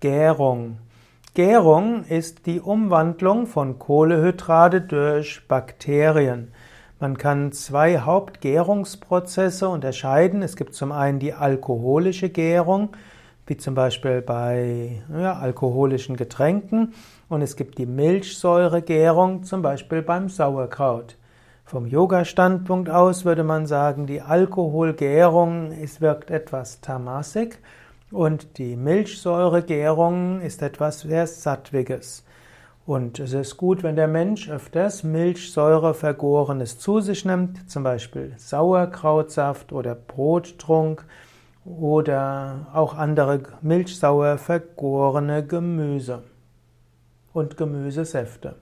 Gärung. Gärung ist die Umwandlung von Kohlehydrate durch Bakterien. Man kann zwei Hauptgärungsprozesse unterscheiden. Es gibt zum einen die alkoholische Gärung, wie zum Beispiel bei ja, alkoholischen Getränken, und es gibt die Milchsäuregärung, zum Beispiel beim Sauerkraut. Vom Yoga-Standpunkt aus würde man sagen, die Alkoholgärung es wirkt etwas tamasik und die Milchsäuregärung ist etwas sehr Sattwiges. Und es ist gut, wenn der Mensch öfters Milchsäurevergorenes zu sich nimmt, zum Beispiel Sauerkrautsaft oder Brottrunk oder auch andere milchsauer vergorene Gemüse und Gemüsesäfte.